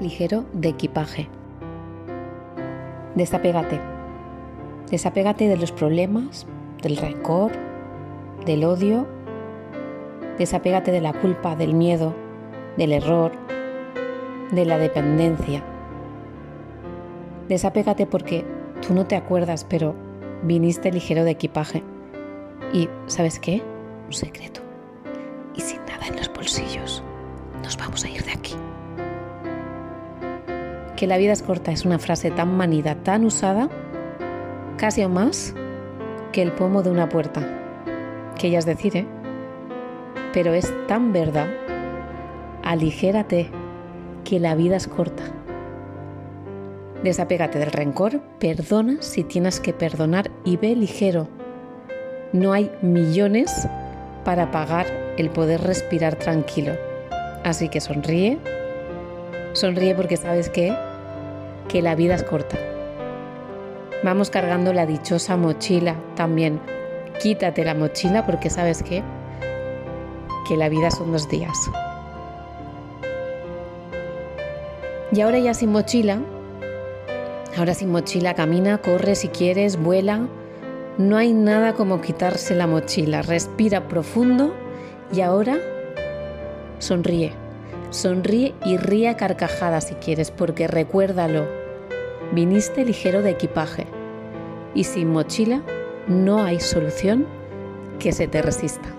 ligero de equipaje. Desapégate. Desapégate de los problemas, del rencor, del odio. Desapégate de la culpa, del miedo, del error, de la dependencia. Desapégate porque tú no te acuerdas, pero viniste ligero de equipaje. Y, ¿sabes qué? Un secreto. Y sin nada en los bolsillos, nos vamos a ir. Que la vida es corta es una frase tan manida, tan usada, casi o más que el pomo de una puerta. Que ella es decir, ¿eh? Pero es tan verdad. Aligérate, que la vida es corta. Desapégate del rencor, perdona si tienes que perdonar y ve ligero. No hay millones para pagar el poder respirar tranquilo. Así que sonríe. Sonríe porque sabes que la vida es corta. Vamos cargando la dichosa mochila también. Quítate la mochila porque sabes que la vida son dos días. Y ahora ya sin mochila, ahora sin mochila camina, corre si quieres, vuela. No hay nada como quitarse la mochila. Respira profundo y ahora sonríe. Sonríe y ríe a carcajadas si quieres, porque recuérdalo, viniste ligero de equipaje y sin mochila no hay solución que se te resista.